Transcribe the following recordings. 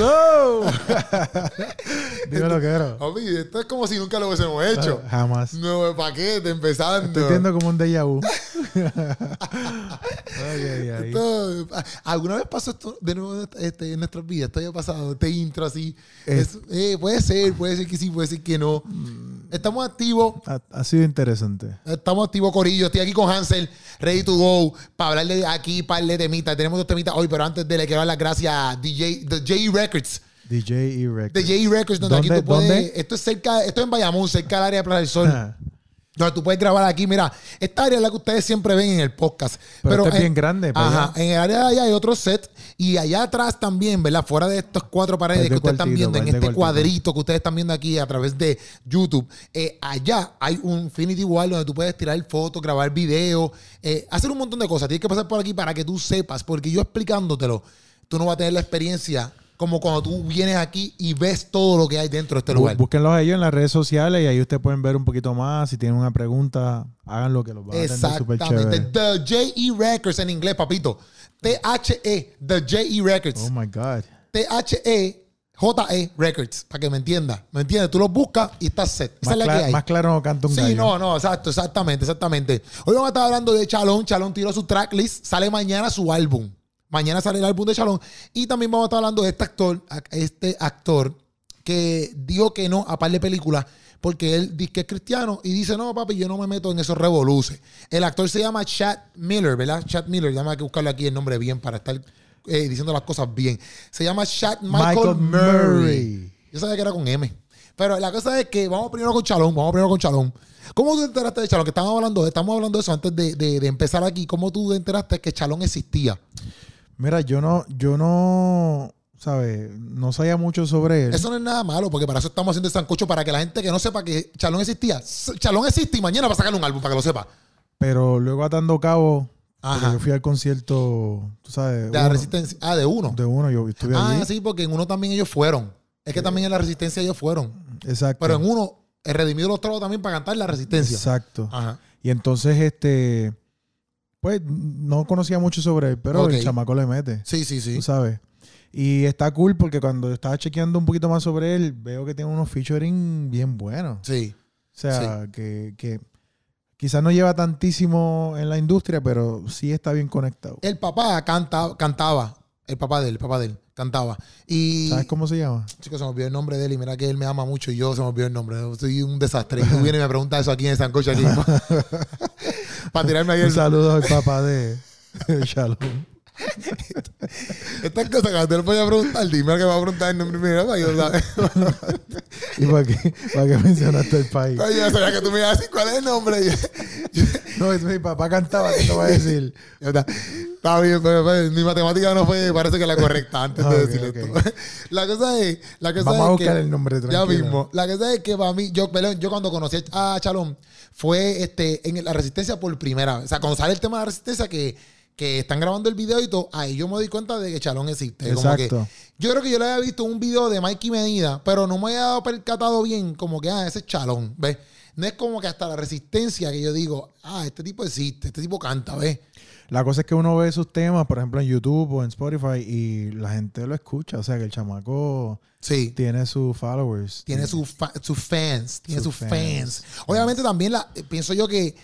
up? Dime lo que era. Esto es como si nunca lo hubiésemos hecho. Jamás. Nuevo paquete, empezando. Estoy viendo como un déjà vu. Ay, ay, ay. Esto- ¿Alguna vez pasó esto de nuevo este, en nuestras vidas? Esto haya pasado, este intro así. Es- Es- eh, puede ser, puede ser que sí, puede ser que no. Estamos activos. Ha, ha sido interesante. Estamos activos, Corillo. Estoy aquí con Hansel, ready to go, para hablarle aquí, par de temitas. Tenemos dos temitas hoy, pero antes de le quiero dar las gracias a DJ, The J Records. DJ y Records. The J Records, donde aquí ¿Dónde- tú puedes. dónde? Esto es cerca, esto es en Bayamón, cerca del área de Plaza del Sol. Ah, Donde tú puedes grabar aquí, mira, esta área es la que ustedes siempre ven en el podcast. Pero este es en- bien grande, para Ajá, allá. en el área de allá hay otro set y allá atrás también, ¿verdad? Fuera de estos cuatro paredes Par de que ustedes están viendo, en este cuartito. cuadrito que ustedes están viendo aquí a través de YouTube, eh, allá hay un Infinity Wall donde tú puedes tirar fotos, grabar videos, eh, hacer un montón de cosas. Tienes que pasar por aquí para que tú sepas, porque yo explicándotelo, tú no vas a tener la experiencia como cuando tú vienes aquí y ves todo lo que hay dentro de este lugar. Búsquenlos a ellos en las redes sociales y ahí ustedes pueden ver un poquito más. Si tienen una pregunta, háganlo que los van a atender súper Exactamente. chévere. The J.E. Records en inglés, papito. T-H-E. The J.E. Records. Oh my God. T-H-E. J-E Records. Para que me entiendas. ¿Me entiendes? Tú los buscas y estás set. Esa Más, es la cla- que hay. más claro no canta un Sí, gallo. no, no, exacto, exactamente, exactamente. Hoy vamos a estar hablando de Chalón. Chalón tiró su tracklist. Sale mañana su álbum. Mañana sale el álbum de Chalón. Y también vamos a estar hablando de este actor, este actor que dijo que no a par de películas porque él dice que es cristiano y dice, no, papi, yo no me meto en esos revoluces. El actor se llama Chad Miller, ¿verdad? Chad Miller, déjame que buscarle aquí el nombre bien para estar eh, diciendo las cosas bien. Se llama Chad Michael, Michael Murray. Murray. Yo sabía que era con M. Pero la cosa es que vamos primero con Chalón, vamos primero con Chalón. ¿Cómo tú te enteraste de Chalón? Que estamos hablando, de- estamos hablando de eso antes de, de- de empezar aquí. ¿Cómo tú te enteraste que Chalón existía? Mira, yo no, yo no, ¿sabes? No sabía mucho sobre él. Eso no es nada malo, porque para eso estamos haciendo el sancocho, para que la gente que no sepa que Chalón existía. Chalón existe y mañana va a sacarle un álbum para que lo sepa. Pero luego atando cabo, Ajá. yo fui al concierto, tú sabes, De la resistencia. Ah, de uno. de uno, yo estuve Ah, allí. sí, porque en uno también ellos fueron. Es que también en la resistencia ellos fueron. Exacto. Pero en uno, el redimido los trabajos también para cantar la resistencia. Exacto. Ajá. Y entonces, este, pues no conocía mucho sobre él, pero el chamaco le mete, Sí, sí, sí. tú sabes. Y está cool porque cuando estaba chequeando un poquito más sobre él, veo que tiene unos featuring bien buenos. Sí. O sea, que, que quizás no lleva tantísimo en la industria, pero sí está bien conectado. El papá canta, cantaba. El papá de él, el papá de él, cantaba. Y. ¿Sabes cómo se llama? Chicos, se me olvidó el nombre de él y mira que él me ama mucho y yo se me olvidó el nombre. Soy un desastre. Y tú vienes y me preguntas eso aquí en el Sancocho aquí. para tirarme ahí Un el... saludo al papá de Shalom. Estas cosas que te lo podía preguntar, dime que me va a preguntar el nombre primero para yo saber. ¿Y para qué, para qué mencionaste el país? Ay, yo sabía que tú me ibas a decir cuál es el nombre. No, es mi papá cantaba, ¿qué te voy a decir? Ya está. Bien, pero, pero mi matemática no fue, parece que la correcta antes Ah, de decir ok. esto. La cosa es, la cosa Vamos es a buscar que, el nombre, Ya tranquilo. mismo. La cosa es que para mí, yo, perdón, yo cuando conocí a Chalón fue este, en la resistencia por primera vez. O sea, cuando sale el tema de la resistencia que, que están grabando el video y todo, ahí yo me doy cuenta de que Chalón existe. Como Exacto. que, yo creo que yo le había visto un video de Mikey Medida, pero no me había dado percatado bien, como que, ah, ese es Chalón, ¿ves? No es como que hasta la resistencia que yo digo, ah, este tipo existe, este tipo canta, ¿ves? La cosa es que uno ve sus temas, por ejemplo, en YouTube o en Spotify y la gente lo escucha. O sea, que el chamaco Sí. tiene sus followers. Tiene sus fa- sus fans, tiene sus Sus fans. fans. Obviamente también la, eh, pienso yo que,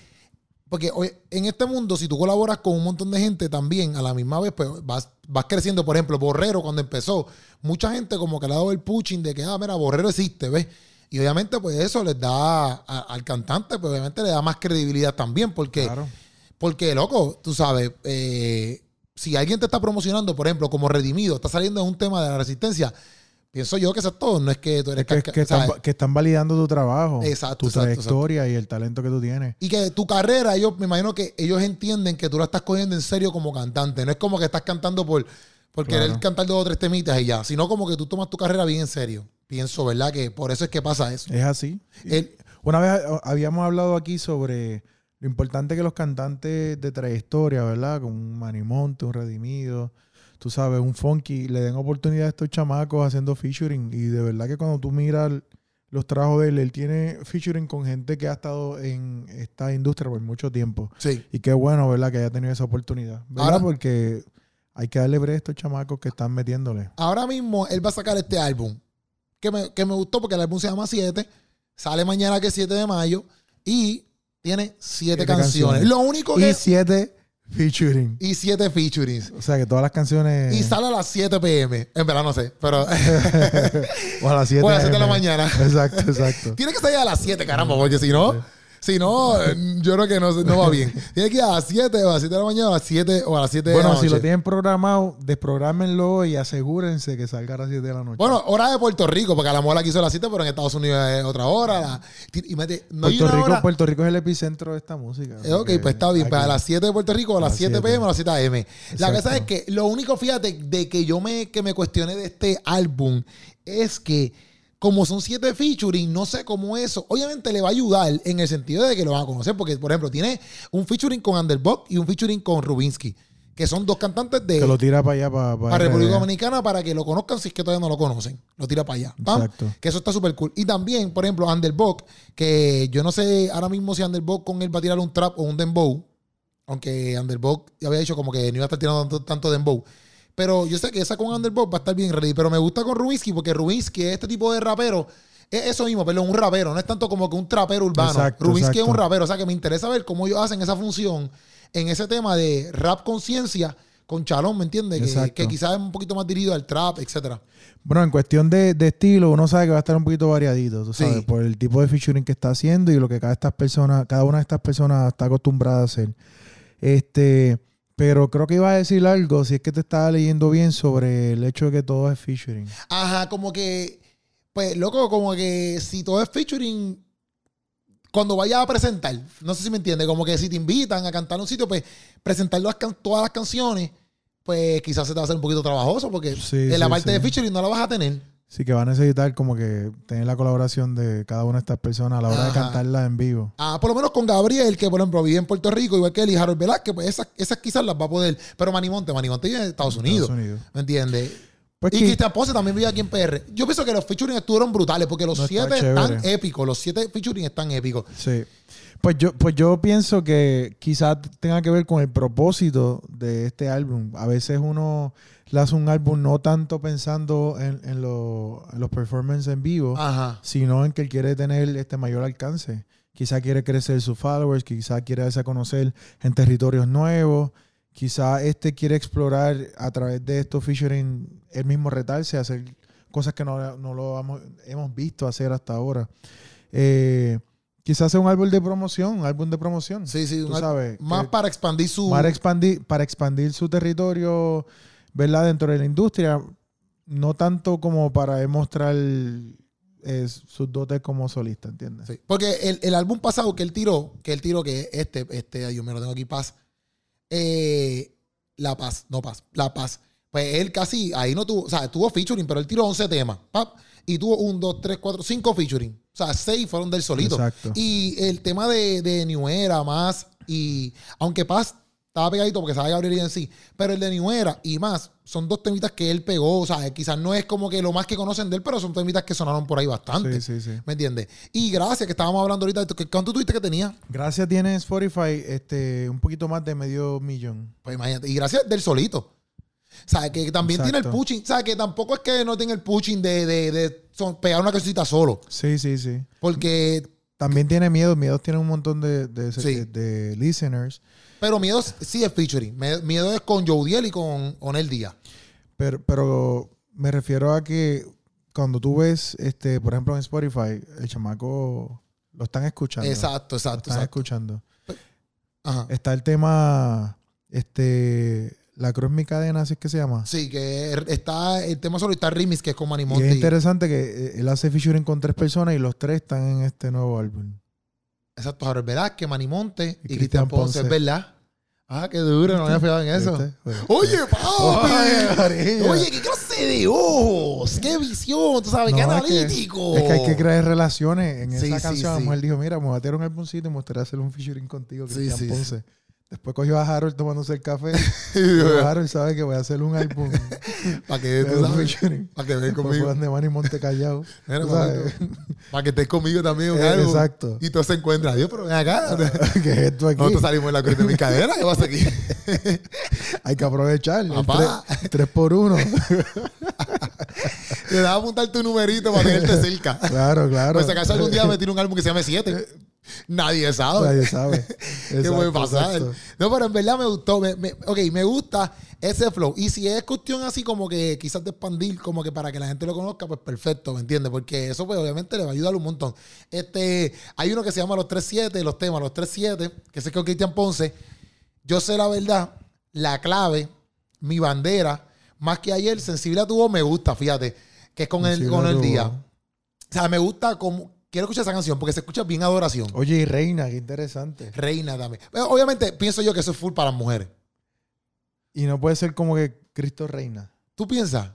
porque hoy- en este mundo, si tú colaboras con un montón de gente también, a la misma vez, pues vas, vas creciendo. Por ejemplo, Borrero cuando empezó, mucha gente como que le ha dado el pushing de que, ah, mira, Borrero existe, ¿ves? Y obviamente pues eso les da a- al cantante, pues obviamente le da más credibilidad también, porque... Claro. Porque, loco, tú sabes, eh, si alguien te está promocionando, por ejemplo, como redimido, está saliendo en un tema de la resistencia, pienso yo que eso es todo. No es que tú eres Es que, están, que están validando tu trabajo, Exacto, tu exacto, trayectoria y el talento que tú tienes. Y que tu carrera, ellos, me imagino que ellos entienden que tú la estás cogiendo en serio como cantante. No es como que estás cantando por, por Claro. querer cantar dos o tres temitas y ya, sino como que tú tomas tu carrera bien en serio. Pienso, ¿verdad? Que por eso es que pasa eso. Es así. El- Una vez eh, habíamos hablado aquí sobre lo importante que los cantantes de trayectoria, ¿verdad? Con un Manimonte, un Redimido, tú sabes, un Funky, le den oportunidad a estos chamacos haciendo featuring. Y de verdad que cuando tú miras los trabajos de él, él tiene featuring con gente que ha estado en esta industria por mucho tiempo. sí. Y qué bueno, ¿verdad? Que haya tenido esa oportunidad. ¿Verdad? Ahora- Porque hay que darle break a estos chamacos que están metiéndole. Ahora mismo él va a sacar este álbum. Que me, que me gustó porque el álbum se llama 7. Sale mañana que es 7 de mayo. Y tiene 7 Siete canciones. canciones. Lo único Y que. siete featuring. Y 7 featurings. O sea que todas las canciones. Y sale a las 7 pm. En verdad no sé. Pero. o a las 7 o a las 7 de la mañana. Exacto, exacto. Tiene que salir a las 7, caramba, porque si no. Si no, yo creo que no, no va bien. Tiene que ir a las 7 o a las 7 de la mañana o a las 7 o a las 7 de la Bueno, noche. si lo tienen programado, desprográmenlo y asegúrense que salga a las 7 de la noche. Bueno, hora de Puerto Rico, porque a la mola quiso las 7, pero en Estados Unidos es otra hora. la- y mete- no Puerto Rico, hora- Puerto Rico es el epicentro de esta música. Eh, ok, pues está bien. Pues a las 7 de Puerto Rico, a las las 7 7. pm o a las 7 am. La cosa es que lo único, fíjate, de que yo me, que me cuestioné de este álbum es que como son 7 featuring, no sé cómo eso. Obviamente le va a ayudar en el sentido de que lo van a conocer. Porque, por ejemplo, tiene un featuring con Underbog y un featuring con Rubinsky. Que son dos cantantes de Que lo tira para allá, para, para República Dominicana para que lo conozcan si es que todavía no lo conocen. Lo tira para allá. ¡Pam! Exacto. Que eso está súper cool. Y también, por ejemplo, Underbog, que yo no sé ahora mismo si Underbog con él va a tirar un trap o un dembow. Aunque Underbog ya había dicho como que no iba a estar tirando tanto, tanto dembow. Pero yo sé que esa con Underbog va a estar bien ready. Pero me gusta con Rubinsky porque Rubinsky es este tipo de rapero. Es eso mismo, pero un rapero. No es tanto como que un trapero urbano. Exacto, Rubinsky es un rapero. O sea que me interesa ver cómo ellos hacen esa función en ese tema de rap conciencia con Chalón, ¿me entiendes? Que, quizás es un poquito más dirigido al trap, etcétera. Bueno, en cuestión de, de estilo, uno sabe que va a estar un poquito variadito, tú sabes, Sí. por el tipo de featuring que está haciendo y lo que cada estas personas, cada una de estas personas está acostumbrada a hacer. Este, pero creo que iba a decir algo, si es que te estaba leyendo bien, sobre el hecho de que todo es featuring. Ajá, como que, pues, loco, como que si todo es featuring, cuando vayas a presentar, no sé si me entiendes, como que si te invitan a cantar en un sitio, pues, presentar las todas las canciones, pues quizás se te va a hacer un poquito trabajoso, porque Sí, en la sí, parte sí. de featuring no la vas a tener. Sí que va a necesitar como que tener la colaboración de cada una de estas personas a la hora de cantarla en vivo. Ah, por lo menos con Gabriel, que por ejemplo vive en Puerto Rico, igual que él y Harold Velázquez, pues esas, esas quizás las va a poder. Pero Manimonte, Manimonte vive en Estados Unidos. Estados Unidos. ¿Me entiendes? Pues y que- Cristian Ponce también vive aquí en PR. Yo pienso que los featuring estuvieron brutales porque los No, siete están épicos. Los siete featuring están épicos. Sí. Pues yo, pues yo pienso que quizás tenga que ver con el propósito de este álbum. A veces uno hace un álbum no tanto pensando en, en, lo- en los performances en vivo, Ajá. sino en que él quiere tener este mayor alcance. Quizá quiere crecer sus followers, quizá quiere darse a conocer en territorios nuevos, quizá este quiere explorar a través de estos featuring él mismo retarse, hacer cosas que no, no lo hemos, hemos visto hacer hasta ahora. Eh, quizás sea un álbum de promoción, un álbum de promoción. Sí, sí. Tú un- sabes, más que- para expandir su. para expandir, para expandir su territorio, ¿verdad? Dentro de la industria, no tanto como para demostrar eh, sus dotes como solista, ¿entiendes? Sí, Porque el, el álbum pasado que él tiró, que él tiró, que este, este, Dios mío, lo tengo aquí, Paz. Eh, la Paz, no Paz, La Paz. Pues él casi, ahí no tuvo, o sea, tuvo featuring, pero él tiró 11 temas, pap, y tuvo un, dos, tres, cuatro, cinco featuring. O sea, seis fueron del solito. Exacto. Y el tema de, de New Era más, y aunque Paz estaba pegadito porque sabe Gabriel y en sí, pero el de New Era y más son dos temitas que él pegó. O sea, quizás no es como que lo más que conocen de él, pero son temitas que sonaron por ahí bastante. Sí, sí, sí. ¿Me entiendes? Y gracias, que estábamos hablando ahorita, de que- ¿cuánto tuviste que tenía? Gracias tiene Spotify este, un poquito más de medio millón. Pues imagínate, y gracias del solito. O sea, que también tiene el pushing. O sea, que tampoco es que no tenga el pushing de, de, de son- pegar una cosita solo. Sí, sí, sí. Porque, También tiene miedo. Miedo tiene un montón de, de, Sí. de- de listeners. pero Miedo sí es featuring. Miedo es con Jodiel y con Onel Díaz. Pero, pero me refiero a que cuando tú ves, este, por ejemplo, en Spotify, el chamaco lo están escuchando. Exacto, Lo exacto, están exacto. escuchando. Ajá. Está el tema, este, La Cruz Mi Cadena, así es que se llama. Sí, que está el tema solo está Remix, que es con Manny Y Monte. es y- interesante que eh, él hace featuring con tres personas y los tres están en este nuevo álbum. Exacto, Harold Velázquez, Manny Monte y, Y Cristian Ponce, es verdad. Ah, qué duro, no me había fijado en eso. ¿Viste? Oye, papi. Oye, qué clase de ojos. Qué visión, tú sabes, qué No, es que- analítico. Es que hay que crear relaciones. En Sí, esa sí, canción, sí. la mujer dijo, mira, me voy a tirar un álbumcito y me gustaría hacer un featuring contigo, Cristian Ponce. Después cogió a Harold tomándose el café. y Harold sabe que voy a hacer un álbum Para que tú sabes. Para que veas conmigo. Juan de Monte Callao. Para que estés conmigo también. un Eh, álbum. exacto. Y todo se encuentra. Dios, pero ven acá. ¿Qué es esto aquí? Nosotros salimos en la cruz de mi cadera. ¿Qué pasa aquí? Hay que aprovechar. Papá. tres, tres por uno. Le das a apuntar tu numerito para tenerte cerca. claro, claro. Pues si acaso algún día me tiro un álbum que se llame 7. Nadie sabe. Nadie sabe. ¿Qué Exacto, puede pasar? exacto. No, pero en verdad me gustó. Me, me- ok, me gusta ese flow. Y si es cuestión así como que quizás de expandir, como que para que la gente lo conozca, pues perfecto, ¿me entiendes? Porque eso, pues obviamente le va a ayudar un montón. Este, hay uno que se llama Los 3-7, los temas, los 3-7, que sé que es Cristian Ponce. Yo sé la verdad, la clave, mi bandera, más que ayer, sensible a tu voz, me gusta, fíjate, que es con el, con el día. O sea, me gusta como. Quiero escuchar esa canción porque se escucha bien adoración. Oye, y Reina, qué interesante. Reina también. Pero obviamente pienso yo que eso es full para las mujeres. Y no puede ser como que Cristo reina. ¿Tú piensas?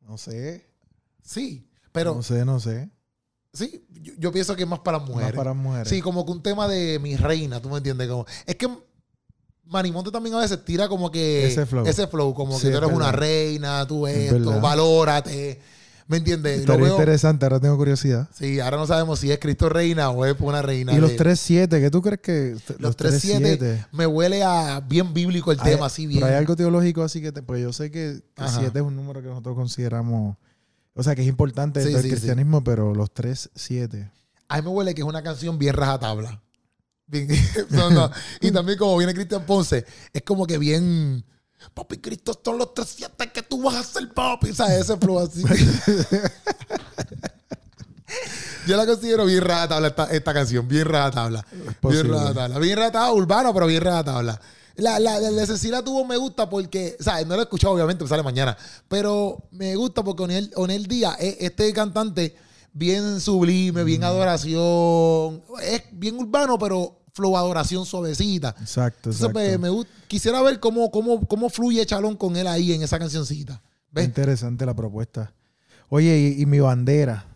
No sé. Sí. Pero no sé, no sé. sí, yo, yo pienso que es más para mujeres. Más para mujeres. Sí, como que un tema de mi reina, ¿tú me entiendes? Como, es que Manimonte también a veces tira como que Ese flow. ese flow, como Sí, que tú es eres una reina, tú Es esto, verdad. valórate. ¿Me entiendes? Estaría veo- interesante, ahora tengo curiosidad. Sí, ahora no sabemos si es Cristo reina o es una reina. Y los de- 3-7, ¿qué tú crees que los 3-7 me huele a bien bíblico el Hay- tema, así bien. Pero hay algo teológico así que, te, pues yo sé que Ajá. 7 es un número que nosotros consideramos, o sea, que es importante Sí, dentro sí, cristianismo, pero los 3-7. A mí me huele que es una canción bien rajatabla. Bien- no, no. Y también como viene Cristian Ponce, es como que bien... Papi, Cristo son los 300 que tú vas a hacer, papi. ¿Sabes? Ese flow así. Yo la considero bien rajatabla esta, esta canción. Bien rajatabla. Bien rajatabla. Bien rajatabla, urbana, pero bien rajatabla. La, la, la de Cecilia tuvo me gusta porque, ¿sabes? No la he escuchado, obviamente, sale mañana. Pero me gusta porque Onel, Onel Díaz, es- este cantante, bien sublime, bien adoración. Es bien urbano, pero flow adoración suavecita. Exacto, Entonces, exacto. pues, me quisiera ver cómo, cómo, cómo fluye Chalón con él ahí en esa cancioncita. ¿Ves? Interesante la propuesta. Oye, y, y mi bandera.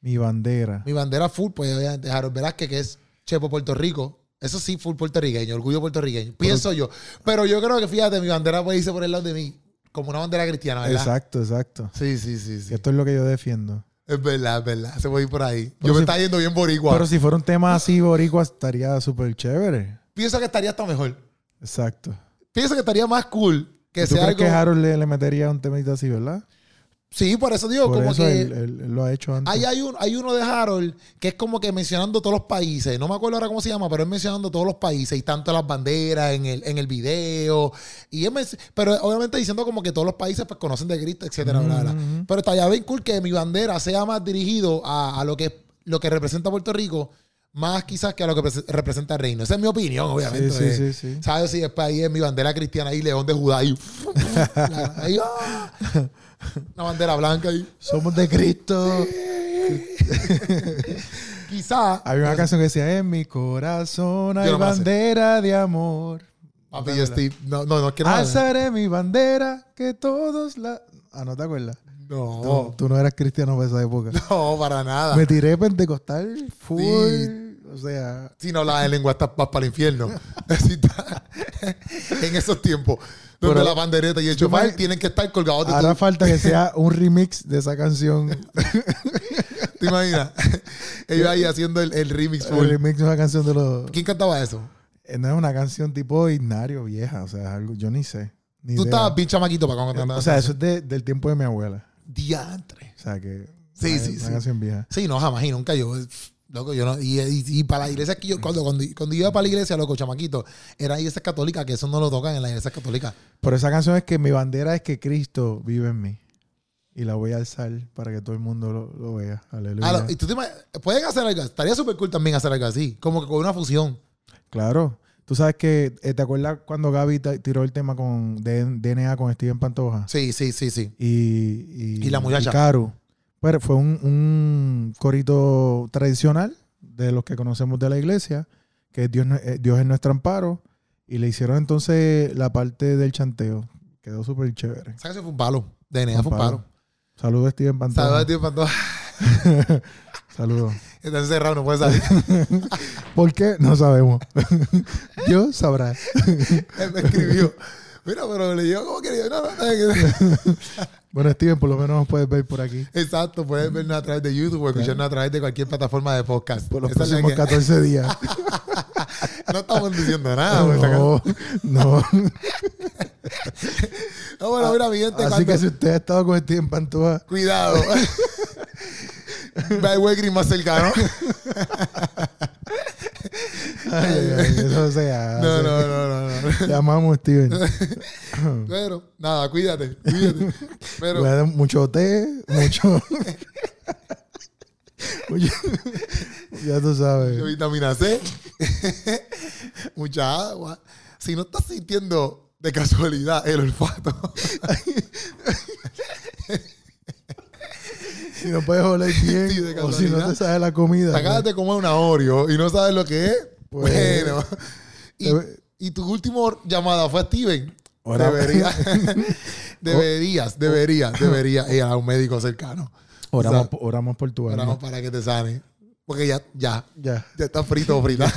Mi bandera. Mi bandera full, pues obviamente Harold Velázquez, que es Chepo Puerto Rico. Eso sí, full puertorriqueño, orgullo puertorriqueño. Pienso yo. Pero yo creo que, fíjate, mi bandera puede irse por el lado de mí, como una bandera cristiana, ¿verdad? Exacto, exacto. Sí, sí, sí, sí. Esto es lo que yo defiendo. Es verdad, es verdad. Se puede ir por ahí. Pero yo me está yendo bien boricua. Pero si fuera un tema así, boricua, estaría súper chévere. Pienso que estaría hasta mejor. Exacto. Pienso que estaría más cool que ¿Y ¿Tú sea crees algo... que Harold le, le metería un temita así, verdad? Sí, por eso digo, Por como eso que... él, él- él lo ha hecho antes. Ahí hay, un, hay uno de Harold que es como que mencionando todos los países. No me acuerdo ahora cómo se llama, pero es mencionando todos los países y tanto las banderas en el, en el video. Y él pero obviamente diciendo como que todos los países pues conocen de Cristo, etcétera, bla, bla. Ujú. Pero estaría bien cool que mi bandera sea más dirigido a, a lo, que, lo que representa Puerto Rico, más quizás que a lo que prese- representa el reino. Esa es mi opinión, obviamente. Sí, sí, sí, sí. ¿Sabes? Si después ahí es mi bandera cristiana ahí, León de Judá ahí. ahí, ah. una bandera blanca ahí. Somos de Cristo. Quizás. Había una canción que decía, en mi corazón hay no bandera de amor. Papi, yo estoy. No, no, no es que nada. Alzaré mi bandera, que todos la... Ah, ¿no te acuerdas? No, Tú, tú no eras cristiano para esa época. no, para nada. Me tiré pentecostal full. Sí. O sea, Si no hablas de lengua, estás para el infierno. En esos tiempos. Donde Pero- la bandereta y el chofar me- tienen que estar colgados de hará tu. falta que sea un remix de esa canción. ¿Te imaginas? Ellos ahí haciendo el, el remix. el full. remix de una canción de los... ¿Quién cantaba eso? Eh, No es una canción tipo himnario vieja. O sea, algo... Yo ni sé. Ni Tú idea. estabas bien chamaquito para cuando cantabas O sea, eso es de- del tiempo de mi abuela. Diantre. O sea, que... Sí, una- sí, Una sí. canción vieja. Sí, no, jamás y nunca yo. Loco, yo no. Y, y- y para la iglesia que yo, cuando, cuando, cuando iba para la iglesia, loco, chamaquito, eran iglesias católicas, que eso no lo tocan en las iglesias católicas. Pero esa canción es que mi bandera es que Cristo vive en mí. Y la voy a alzar para que todo el mundo lo, lo vea. Aleluya. Ah, y tú te pueden hacer algo, estaría súper cool también hacer algo así, como que con una fusión. Claro. Tú sabes que, eh, ¿te acuerdas cuando Gaby tiró el tema con DNA con Steven Pantoja? Sí, sí, sí, sí. Y, Y la muchacha. y Caro. Pero fue un, un corito tradicional de los que conocemos de la iglesia, que Dios, eh, Dios es nuestro amparo. Y le hicieron entonces la parte del chanteo. Quedó súper chévere. Canción fue un palo. DNA fue un palo. Saludos, Steven Pantoja. Saludos, tío Pantoja. Saludos. Está encerrado, no puede salir. ¿Por qué? No sabemos. Dios sabrá. Él me escribió. Mira, pero le digo, ¿cómo que? No, no, no. Bueno, Steven, por lo menos nos puedes ver por aquí. Exacto, puedes vernos a través de YouTube o escucharnos a través de cualquier plataforma de podcast. Por los próximos que- 14 días. No estamos diciendo nada. no, no. No, bueno, mira, mi gente, Así que si usted ha estado con Steven Pantoja, Cuidado. Ve Wegrin más cercano. Ay, ay, eso se hace. No, no, no, no, no. Llamamos a Steven. Pero, nada, cuídate, cuídate. Pero, mucho té, mucho. ya tú sabes. vitamina C, mucha agua. Si no estás sintiendo de casualidad el olfato, Si no puedes oler bien, Sí, o si no te sabe la comida. te acabas de comer una Oreo y no sabes lo que es, Pues- bueno. Y, y tu última llamada fue a Steven. Ahora- Deberías, deberías, deberías, deberías ir a un médico cercano. Oramos, O sea, oramos por tu alma. Oramos para que te sane. Porque ya, ya, Ya. ya está frito o frita.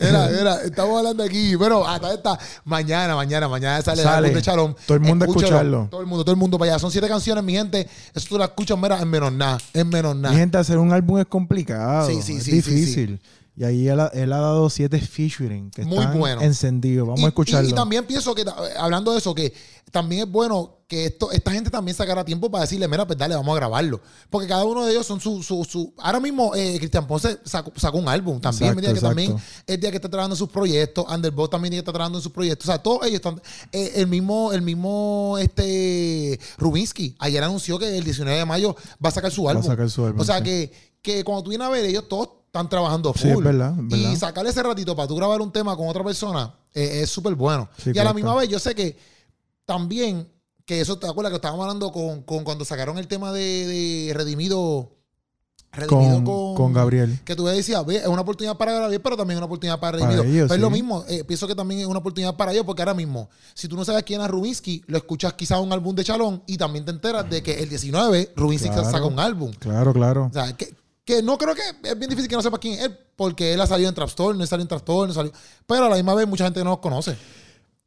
Mira, mira, estamos hablando aquí. Pero hasta esta mañana, mañana, mañana sale, el álbum de Chalón. Todo el mundo Escúchalo. escucharlo. Todo el mundo, todo el mundo para allá. Son siete canciones, mi gente. Eso tú la escuchas, mira, en menos nada. En menos nada. Mi gente, hacer un álbum es complicado. Sí, sí, es sí, sí, difícil. Y ahí él ha, él ha dado siete featuring que Muy están bueno. encendidos. Vamos y, a escucharlo. Y, y también pienso que, hablando de eso, que también es bueno que esto, esta gente también sacara tiempo para decirle, mira, pues dale, vamos a grabarlo. Porque cada uno de ellos son su... su, su ahora mismo, eh, Cristian Ponce sacó, sacó un álbum también. Exacto, que también el día que está trabajando en sus proyectos, Underbot también estar trabajando en sus proyectos. O sea, todos ellos están... eh, el mismo, el mismo este Rubinsky ayer anunció que el 19 de mayo va a sacar su Va a álbum. sacar su álbum, O sea, sí. que, que cuando tú vienes a ver, ellos todos están trabajando full. Sí, es verdad, es Y sacarle ese ratito para tú grabar un tema con otra persona eh, es súper bueno. Sí, y a la misma vez, yo sé que también, que eso te acuerdas que estábamos hablando con, con cuando sacaron el tema de, de Redimido. Redimido con, con, con Gabriel. Que tú decías, es una oportunidad para Gabriel, pero también es una oportunidad para Para Redimido. Pues es lo mismo, eh, pienso que también es una oportunidad para ellos, porque ahora mismo, si tú no sabes quién es Rubinsky, lo escuchas quizás un álbum de Chalón y también te enteras de que el 19 Rubinsky Claro. saca un álbum. Claro, claro. O sea, que, que no creo que es bien difícil que no sepa quién es él, porque él ha salido en Trap Store, no salido en Trap Store, no salió. Pero a la misma vez mucha gente no los conoce.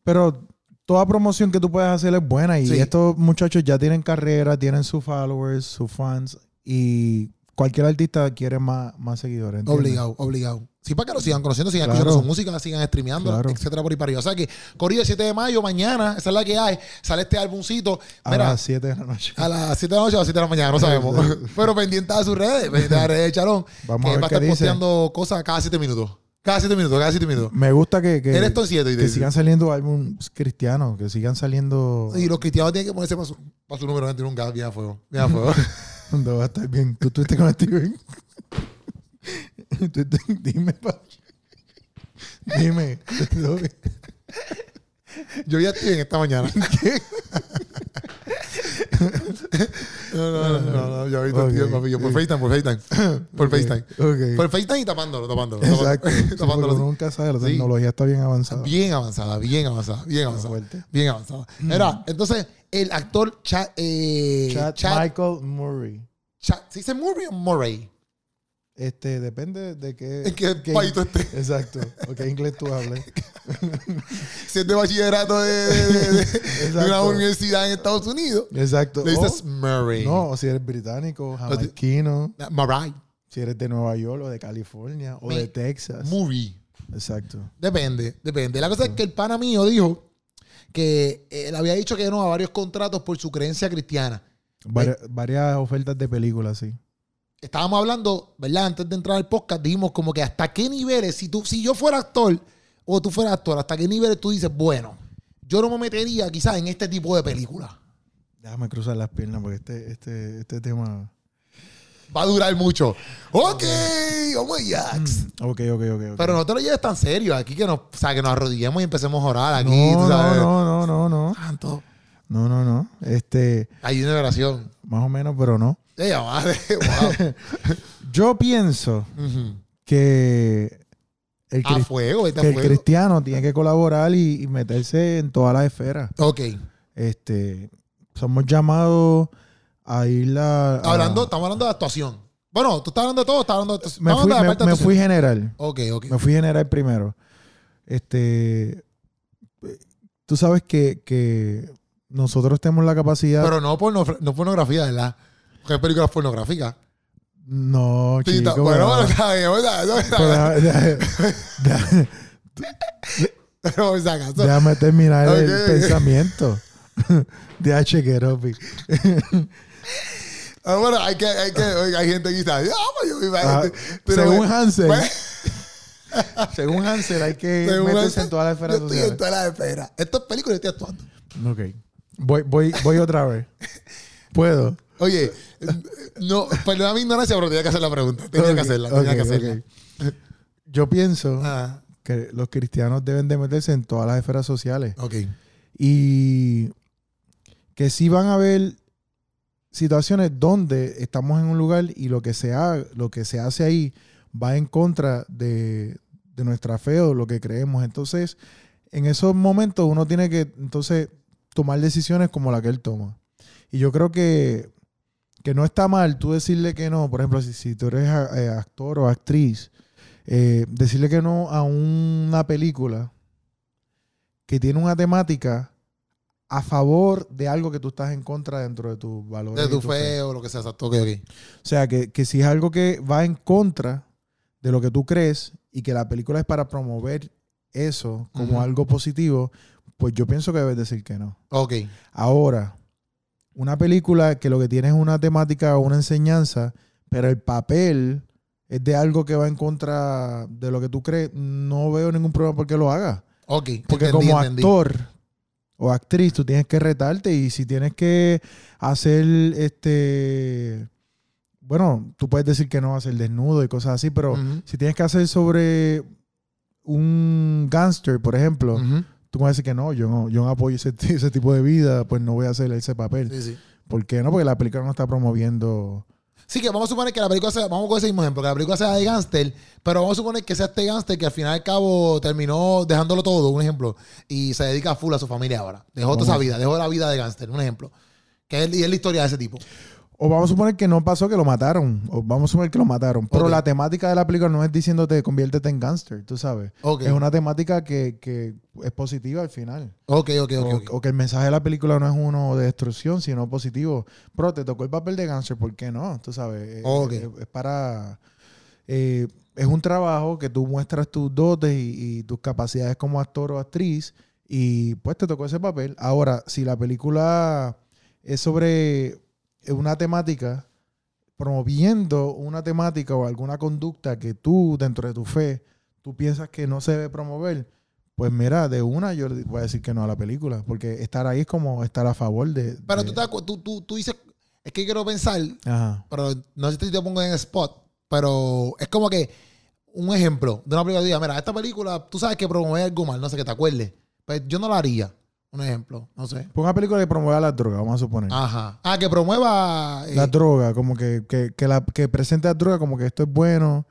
Pero toda promoción que tú puedes hacer es buena. Y Sí. estos muchachos ya tienen carrera, tienen sus followers, sus fans. Y cualquier artista quiere más, más seguidores. ¿entiendes? Obligado, obligado. Sí, para que lo sigan conociendo, sigan Claro. escuchando su música, sigan streameando, Claro. etcétera, por ahí para arriba. O sea que, Corillo, el 7 de mayo, mañana, esa es la que hay, sale este álbumcito. A las 7 de la noche. a las 7 de la noche o a las 7 de la mañana, no sabemos. Pero pendiente a sus redes, pendiente a las redes de Charón, Vamos que a ver va a estar dice. posteando cosas cada 7 minutos. Cada 7 minutos, cada 7 minutos. Me gusta que, que, Él está en 7 y que sigan saliendo álbumes cristianos, que sigan saliendo. Y los cristianos tienen que ponerse para su, para su número 21 gas, bien a fuego. Bien a fuego. Donde va a estar bien. Tú estuviste con Steven. Tú- tú- Dime, pa. Dime. Yo ya estoy en esta mañana. no, no, no, no, no, yo ahorita Ok. estoy, papi, yo por FaceTime, por FaceTime. Por FaceTime. Por FaceTime y tapándolo, tapándolo. Exacto. tapándolo, Sí, nunca sabe. La Sí. tecnología está bien avanzada. Bien avanzada, bien avanzada, bien avanzada. Bien avanzada. Era, entonces, el actor Chad, eh, Chad, Chad- Michael Murray. Chad- ¿se dice Murray o Murray? Este, depende de qué. ¿En qué país tú estés? Exacto. O qué inglés tú hables. Si es de bachillerato de, de- de- de- de una universidad en Estados Unidos, Exacto. le dices O- Murray. no, o si eres británico, jamaiquino, Murray. si eres de Nueva York o de California o Me- de Texas. Murray. Exacto. Depende, depende. La cosa es que el pana mío dijo que él había dicho que no a varios contratos por su creencia cristiana. Vari- varias ofertas de películas, sí. Estábamos hablando, ¿verdad? Antes de entrar al podcast, dijimos como que hasta qué niveles, si, tú, si yo fuera actor o tú fueras actor, hasta qué niveles tú dices, bueno, yo no me metería quizás en este tipo de películas. Déjame cruzar las piernas porque este, este, este tema. Va a durar mucho. Ok, oh my Jax. Ok, ok, ok. ok. Pero no te lo lleves tan serio aquí que nos, o sea, que nos arrodillemos y empecemos a orar aquí. no, tú sabes. no, no, no, no, no. Santo. No, no, no. Este, Hay una oración. más o menos, pero no. Ella madre, wow. Yo pienso que el, A cris- fuego, está que a el fuego. cristiano tiene que colaborar y, y meterse en todas las esferas. Ok. Este, somos llamados a ir a, a- Hablando, estamos hablando de actuación. Bueno, tú estás hablando de todo, estás hablando de me fui, de me, de fui general. Ok, ok. Me fui general primero. Este, tú sabes que, que nosotros tenemos la capacidad. Pero no, porno, no pornografía, ¿verdad? Hay películas pornográficas. no, chico. está- bueno, bueno, está bien, está pero déjame terminar el pensamiento. Deja chequear, Opi. Ah, bueno, hay que, hay que, oiga, hay gente que ah, pues yo iba Ah, según Hansel, pues, según Hansel, hay que según meterse Hansel, en todas las esferas Yo estoy en sociales. todas las esferas. Esto es película y estoy actuando. Ok. Voy, voy, voy otra vez. ¿Puedo? Oye, no, perdona mi ignorancia, pero tenía que hacer la pregunta. Tenía que hacerla, tenía que hacerla. Yo pienso Ah, que los cristianos deben de meterse en todas las esferas sociales. ok. Y que sí van a haber situaciones donde estamos en un lugar y lo que se, ha- lo que se hace ahí va en contra de, de nuestra fe o lo que creemos. Entonces, en esos momentos uno tiene que entonces tomar decisiones como la que él toma. Y yo creo que, que no está mal tú decirle que no. Por ejemplo, si, si tú eres eh, actor o actriz, eh, decirle que no a una película que tiene una temática a favor de algo que tú estás en contra dentro de tus valores. De y tu fe o lo que sea, exacto. O sea, que, que si es algo que va en contra de lo que tú crees y que la película es para promover eso como algo positivo, pues yo pienso que debes decir que no. Ok. Ahora, una película que lo que tiene es una temática o una enseñanza, pero el papel es de algo que va en contra de lo que tú crees, no veo ningún problema por qué lo hagas. Ok. Porque entendí, como entendí. actor o actriz, tú tienes que retarte y si tienes que hacer este. Bueno, tú puedes decir que no hacer desnudo y cosas así, pero si tienes que hacer sobre un gangster, por ejemplo. Tú vas a decir que no, yo no, yo no apoyo ese, ese tipo de vida, pues no voy a hacer ese papel. Sí, sí. ¿Por qué no? Porque la película no está promoviendo. Sí, que vamos a suponer que la película sea, vamos con ese mismo ejemplo, que la película sea de gángster, pero vamos a suponer que sea este gángster que al final y al cabo terminó dejándolo todo, un ejemplo, y se dedica full a su familia ahora. Dejó toda esa vida, dejó la vida de gángster, un ejemplo. Que es, y es la historia de ese tipo. O vamos a suponer que no pasó, que lo mataron. O vamos a suponer que lo mataron. Pero la temática de la película no es diciéndote conviértete en gangster, tú sabes. Es una temática que, que es positiva al final. Ok, ok, ok. o, ok. o que el mensaje de la película no es uno de destrucción, sino positivo. Pero te tocó el papel de gangster, ¿por qué no? Tú sabes. eh, Ok. eh, Es, para. eh, es un trabajo que tú muestras tus dotes y, y tus capacidades como actor o actriz. Y pues te tocó ese papel. Ahora, si la película es sobre una temática, promoviendo una temática o alguna conducta que tú, dentro de tu fe, tú piensas que no se debe promover, pues mira, de una yo voy a decir que no a la película, porque estar ahí es como estar a favor de... Pero de- tú, tú, tú, tú dices, es que quiero pensar, Ajá. pero no sé si te pongo en el spot, pero es como que un ejemplo de una película diga, mira, esta película, tú sabes que promueve algo mal, no sé, que te acuerdes. Pues yo no la haría. Un ejemplo, no sé. Pues una película que promueva la droga, vamos a suponer. Ajá. Ah, que promueva eh, la droga, como que, que, que, la, que presente la droga como que esto es bueno.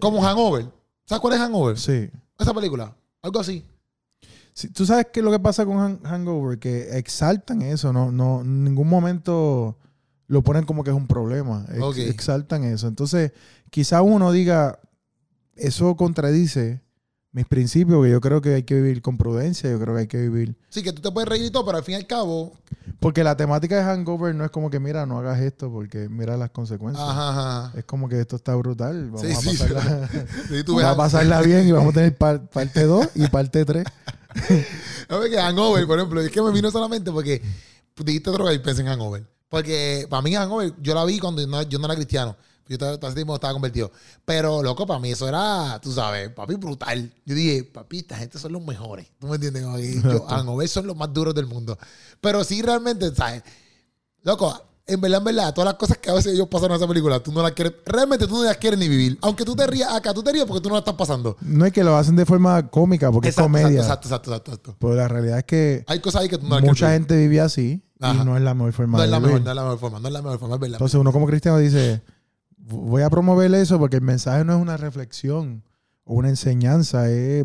como Hangover. ¿Sabes cuál es Hangover? Sí. Esa película. Algo así. Sí, Tú sabes qué es lo que pasa con Han- Hangover, que exaltan eso, no, no, en ningún momento lo ponen como que es un problema, Ex- exaltan eso. Entonces, quizá uno diga, eso contradice mis principios, que yo creo que hay que vivir con prudencia, yo creo que hay que vivir. Sí, que tú te puedes reír y todo, pero al fin y al cabo. Porque la temática de Hangover no es como que, mira, no hagas esto porque mira las consecuencias. Ajá, ajá. Es como que esto está brutal, vamos Sí, a sí, pasarla, Sí, tú vamos a pasarla bien y vamos a tener par- parte 2 y parte 3. No, que Hangover, por ejemplo, es que me vino solamente porque dijiste droga y pensé en Hangover. Porque para mí Hangover, yo la vi cuando no- yo no era cristiano. Yo estaba- estaba convertido. Pero, loco, para mí eso era, tú sabes, papi, brutal. Yo dije, papi, esta gente son los mejores. ¿Tú me entiendes? Yo, Hangover son los más duros del mundo. Pero sí, realmente, ¿sabes? Loco, en verdad, en verdad, todas las cosas que a veces ellos pasaron en esa película, tú no las quieres, realmente tú no las quieres ni vivir. Aunque tú te rías acá, tú te rías porque tú no la estás pasando. No es que lo hacen de forma cómica porque Exacto, es comedia. Exacto, exacto, exacto, exacto. Pero la realidad es que Hay cosas ahí que tú no las mucha quieres gente vive así Ajá. y no es la mejor forma No de es la vivir. mejor, no es la mejor forma, no es la mejor forma, es verdad. Entonces uno como cristiano dice, voy a promover eso porque el mensaje no es una reflexión o una enseñanza, es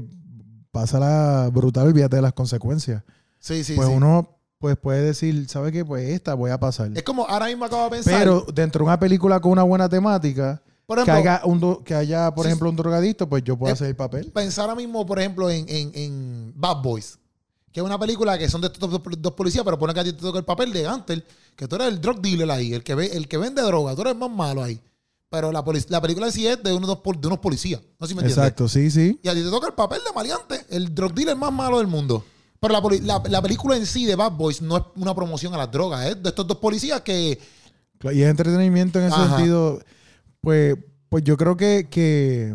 pásala brutal, olvídate de las consecuencias. sí, sí, pues sí. uno pues puede decir, ¿sabe qué? Pues esta voy a pasar. Es como ahora mismo acabo de pensar. Pero dentro de una película con una buena temática, por que ejemplo, haya, un do- que haya por Sí, ejemplo, un drogadicto, pues yo puedo Eh, hacer el papel. pensar ahora mismo, por ejemplo, en, en, en Bad Boys. que es una película que son de estos dos, dos policías, pero pone que a ti te toca el papel de Gantel, que tú eres el drug dealer ahí, el que, ve, el que vende droga, tú eres el más malo ahí. Pero la, la película en sí es de unos, de unos policías. No sé si me entiendes. Exacto, sí, sí. Y a ti te toca el papel de maleante, el drug dealer más malo del mundo. Pero la, poli- la- la película en sí de Bad Boys no es una promoción a las drogas, es de estos dos policías que. Y es entretenimiento en ese Ajá. sentido. Pues, pues yo creo que, que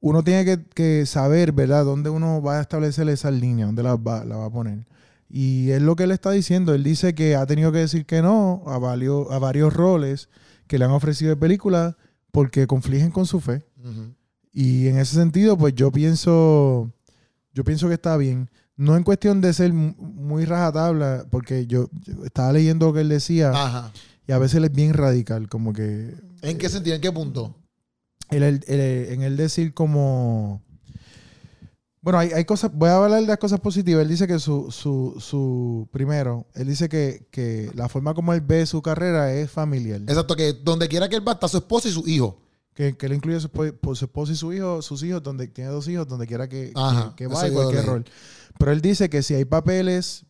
uno tiene que, que saber, ¿verdad?, dónde uno va a establecer esa línea, dónde la va, la va a poner. Y es lo que él está diciendo. Él dice que ha tenido que decir que no a, valio- a varios roles que le han ofrecido de película porque confligen con su fe. Y en ese sentido, pues yo pienso, yo pienso que está bien. No en cuestión de ser mu- muy rajatabla, porque yo, yo estaba leyendo lo que él decía Ajá. y a veces él es bien radical, como que ¿En qué sentido? ¿En qué punto? él- él- él- en él decir como... Bueno, hay, hay cosas, voy a hablar de las cosas positivas. Él dice que su, su, su primero, él dice que, que la forma como él ve su carrera es familiar. Exacto, que donde quiera que él va está su esposa y su hijo. Que, que él incluye su, su esposa y su hijo, sus hijos, donde tiene dos hijos, donde quiera que, Ajá, que, vaya, cualquier rol. Pero él dice que si hay papeles,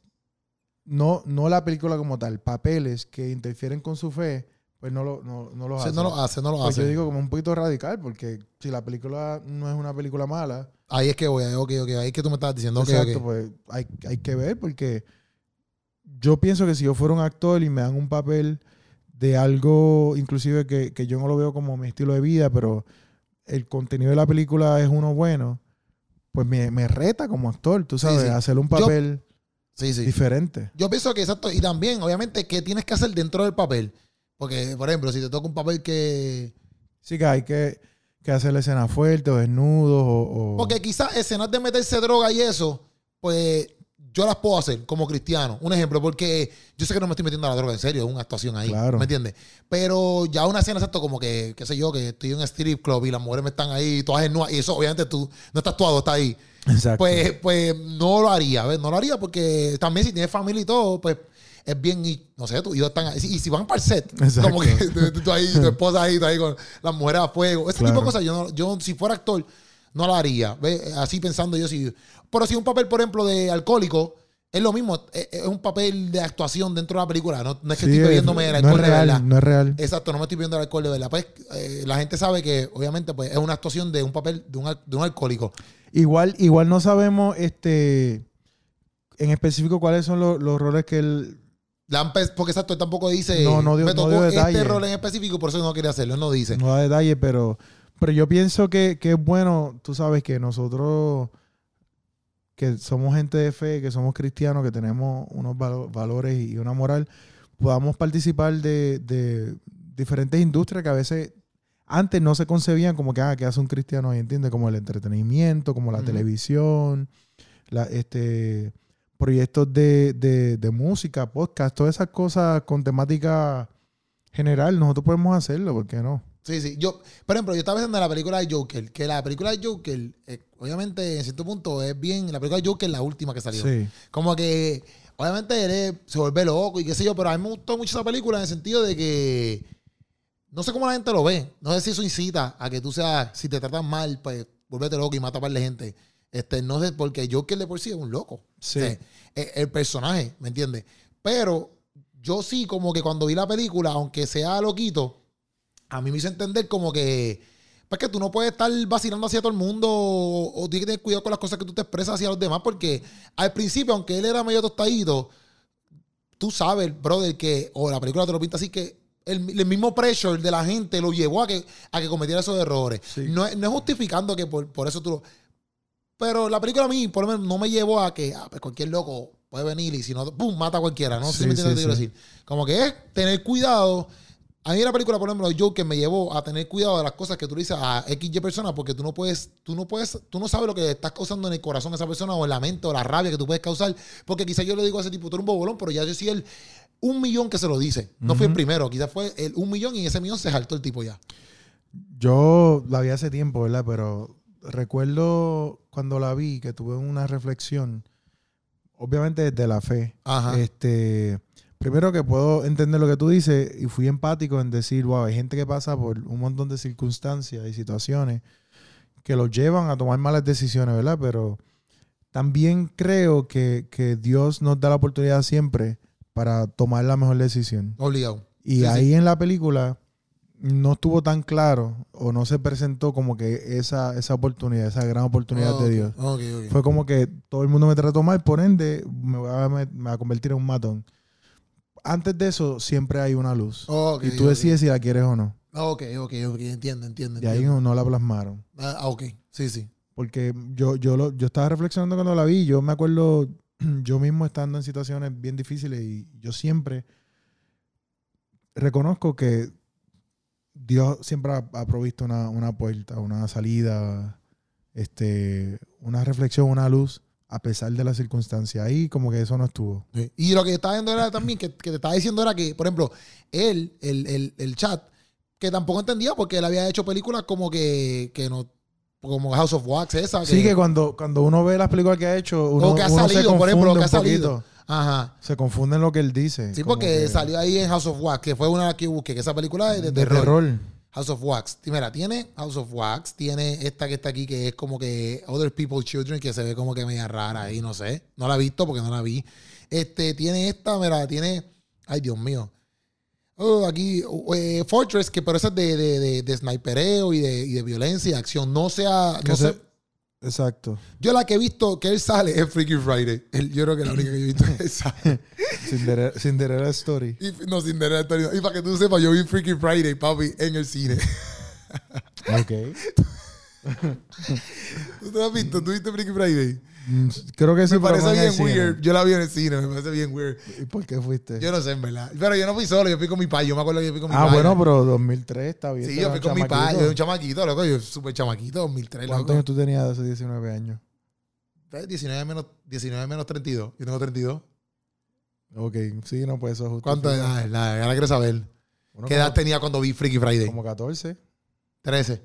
no, no la película como tal, papeles que interfieren con su fe, pues no, lo, no, no los hace. no lo hace, no lo Pues hace. yo digo como un poquito radical, porque si la película no es una película mala, Ahí es que voy, ok, ok, ahí es que tú me estabas diciendo, ok, exacto, pues hay, hay que ver, porque yo pienso que si yo fuera un actor y me dan un papel de algo, inclusive que, que yo no lo veo como mi estilo de vida, pero el contenido de la película es uno bueno, pues me, me reta como actor, tú sabes, sí. hacer un Yo- papel Sí, sí. diferente. Yo pienso que exacto. Y también, obviamente, ¿qué tienes que hacer dentro del papel? Porque, por ejemplo, si te toca un papel que. Sí que hay que, que hacer escenas fuertes o desnudos o... o- Porque quizás escenas de meterse droga y eso, pues yo las puedo hacer como cristiano. Un ejemplo, porque yo sé que no me estoy metiendo a la droga en serio, es una actuación ahí. Claro. ¿Me entiendes? Pero ya una escena, exacto, como que, qué sé yo, que estoy en un strip club y las mujeres me están ahí, todas desnudas, y eso, obviamente, tú no estás actuado, está ahí. Exacto. Pues, pues no lo haría, ¿ves? No lo haría porque también si tienes familia y todo, pues es bien, y, no sé, tus hijos están ahí. Y si van para el set, Exacto. como que tú, tú ahí, tu esposa ahí, tú ahí con las mujeres a fuego. Ese tipo de cosas, yo, no- yo si fuera actor, no lo haría. ¿ves? Así pensando yo, si. Pero si un papel, por ejemplo, de alcohólico, es lo mismo, es, es un papel de actuación dentro de la película. No, no es que Sí, estoy es- bebiéndome el no alcohol es de verdad. real, no es real. Exacto, no me estoy viendo el alcohol de verdad. Pues eh, la gente sabe que, obviamente, pues es una actuación de un papel de un, de un alcohólico. Igual, igual no sabemos este en específico cuáles son los, los roles que él. Porque exacto, él tampoco dice. No, no dio- me no dio este detalle. rol en específico, por eso no quería hacerlo. No dice. No da detalle, pero, pero yo pienso que, que es bueno, tú sabes, que nosotros, que somos gente de fe, que somos cristianos, que tenemos unos valo- valores y una moral, podamos participar de, de diferentes industrias que a veces antes no se concebían como que, ah, que hace un cristiano hoy, ¿entiendes? Como el entretenimiento, como la televisión, la, este, proyectos de, de, de música, podcast, todas esas cosas con temática general, nosotros podemos hacerlo, ¿por qué no? Sí, sí. Yo, por ejemplo, yo estaba pensando en la película de Joker, que la película de Joker, eh, obviamente, en cierto punto, es bien. La película de Joker es la última que salió. Sí. Como que, obviamente, él es- se vuelve loco y qué sé yo, pero a mí me gustó mucho esa película en el sentido de que. No sé cómo la gente lo ve. No sé si eso incita a que tú seas, si te tratan mal, pues, vuélvete loco y mata a par de gente. Este, no sé, porque Joker de por sí es un loco. Sí. O sea, el, el personaje, ¿me entiendes? Pero yo sí, como que cuando vi la película, aunque sea loquito, a mí me hizo entender como que. Pues que tú no puedes estar vacilando hacia todo el mundo o, o tienes que tener cuidado con las cosas que tú te expresas hacia los demás, porque al principio, aunque él era medio tostadito, tú sabes, brother, que, o la película te lo pinta así, que el, el mismo pressure de la gente lo llevó a que, a que cometiera esos errores. Sí. No, es- no es justificando que por, por eso tú lo. Pero la película a mí, por lo menos, no me llevó a que ah, pues cualquier loco puede venir y si no, ¡pum! mata a cualquiera. No sé si Sí, me entiendes sí, lo que quiero decir. Como que es tener cuidado. A mí la película, por ejemplo, Joker me llevó a tener cuidado de las cosas que tú le dices a XY persona porque tú no puedes, tú no puedes, tú no sabes lo que estás causando en el corazón de esa persona o en la mente o la rabia que tú puedes causar. Porque quizás yo le digo a ese tipo, tú eres un bobolón, pero ya yo sí el un millón que se lo dice. No fue el primero, quizás fue el un millón y ese millón se saltó el tipo ya. Yo la vi hace tiempo, ¿verdad? Pero recuerdo cuando la vi que tuve una reflexión, obviamente desde la fe. Ajá. Este, primero que puedo entender lo que tú dices y fui empático en decir, wow, hay gente que pasa por un montón de circunstancias y situaciones que los llevan a tomar malas decisiones, ¿verdad? Pero también creo que, que Dios nos da la oportunidad siempre para tomar la mejor decisión. Obligado. Y Sí, sí. ahí en la película no estuvo tan claro o no se presentó como que esa, esa oportunidad, esa gran oportunidad Ok, de Dios. ok. Fue como que todo el mundo me trató mal, por ende me voy a, me- me voy a convertir en un matón. Antes de eso siempre hay una luz. Ok, y tú decides si la quieres o no. Ok, ok, ok. Entiendo, entiendo. Y ahí no, no la plasmaron. Ah, ok. Sí, sí. Porque yo, yo, lo, yo estaba reflexionando cuando la vi. Yo me acuerdo yo mismo estando en situaciones bien difíciles y yo siempre reconozco que Dios siempre ha, ha provisto una, una puerta, una salida, este, una reflexión, una luz, a pesar de las circunstancias. Ahí como que eso no estuvo. Sí. Y lo que estaba viendo era también, que, que te estaba diciendo era que, por ejemplo, él, el, el, el chat, que tampoco entendía porque él había hecho películas como que, que no, como House of Wax, esa. Sí, que cuando, cuando uno ve las películas que ha hecho, uno, O que ha uno salido, se por ejemplo, que un ha salido. poquito. Ajá. Se confunde en lo que él dice. Sí, porque que- salió ahí en House of Wax, que fue una de las que busqué, que esa película es de, de terror. House of Wax. Y Mira, tiene House of Wax, tiene esta que está aquí, que es como que Other People's Children, que se ve como que media rara ahí, no sé. No la he visto porque no la vi. Este, tiene esta, mira, tiene. Ay, Dios mío. Oh, aquí, eh, Fortress, que pero esa es de, de, de, de snipereo y de, y de violencia y acción. No sea. No se- sé. Exacto. Yo la que he visto que él sale es Freaky Friday. Él- yo creo que la única que yo he visto es esa. Cinderella, Cinderella Story. Y, no, sin derecho. Y para que tú sepas, yo vi Freaky Friday, papi, en el cine. Ok. ¿Tú te has visto? ¿Tú viste Freaky Friday? Mm, Creo que sí. me parece bien weird. Yo la vi en el cine, me parece bien weird. ¿Y por qué fuiste? Yo no sé, en verdad. Pero yo no fui solo, yo fui con mi pai. Yo me acuerdo que yo fui con mi ah, pai. bueno, pero 2003 está bien. Sí, yo fui con mi pai. Yo era un chamaquito, loco. Yo súper chamaquito, 2003, ¿Cuántos años tú tenías de hace 19 años? 19 menos, 19 menos 32. Yo tengo 32. Ok, sí, no, pues eso es justo. ¿Cuánto edad? Nada, ahora quiero saber. Bueno, ¿Qué edad tenía cuando vi Freaky Friday? como 14. 13.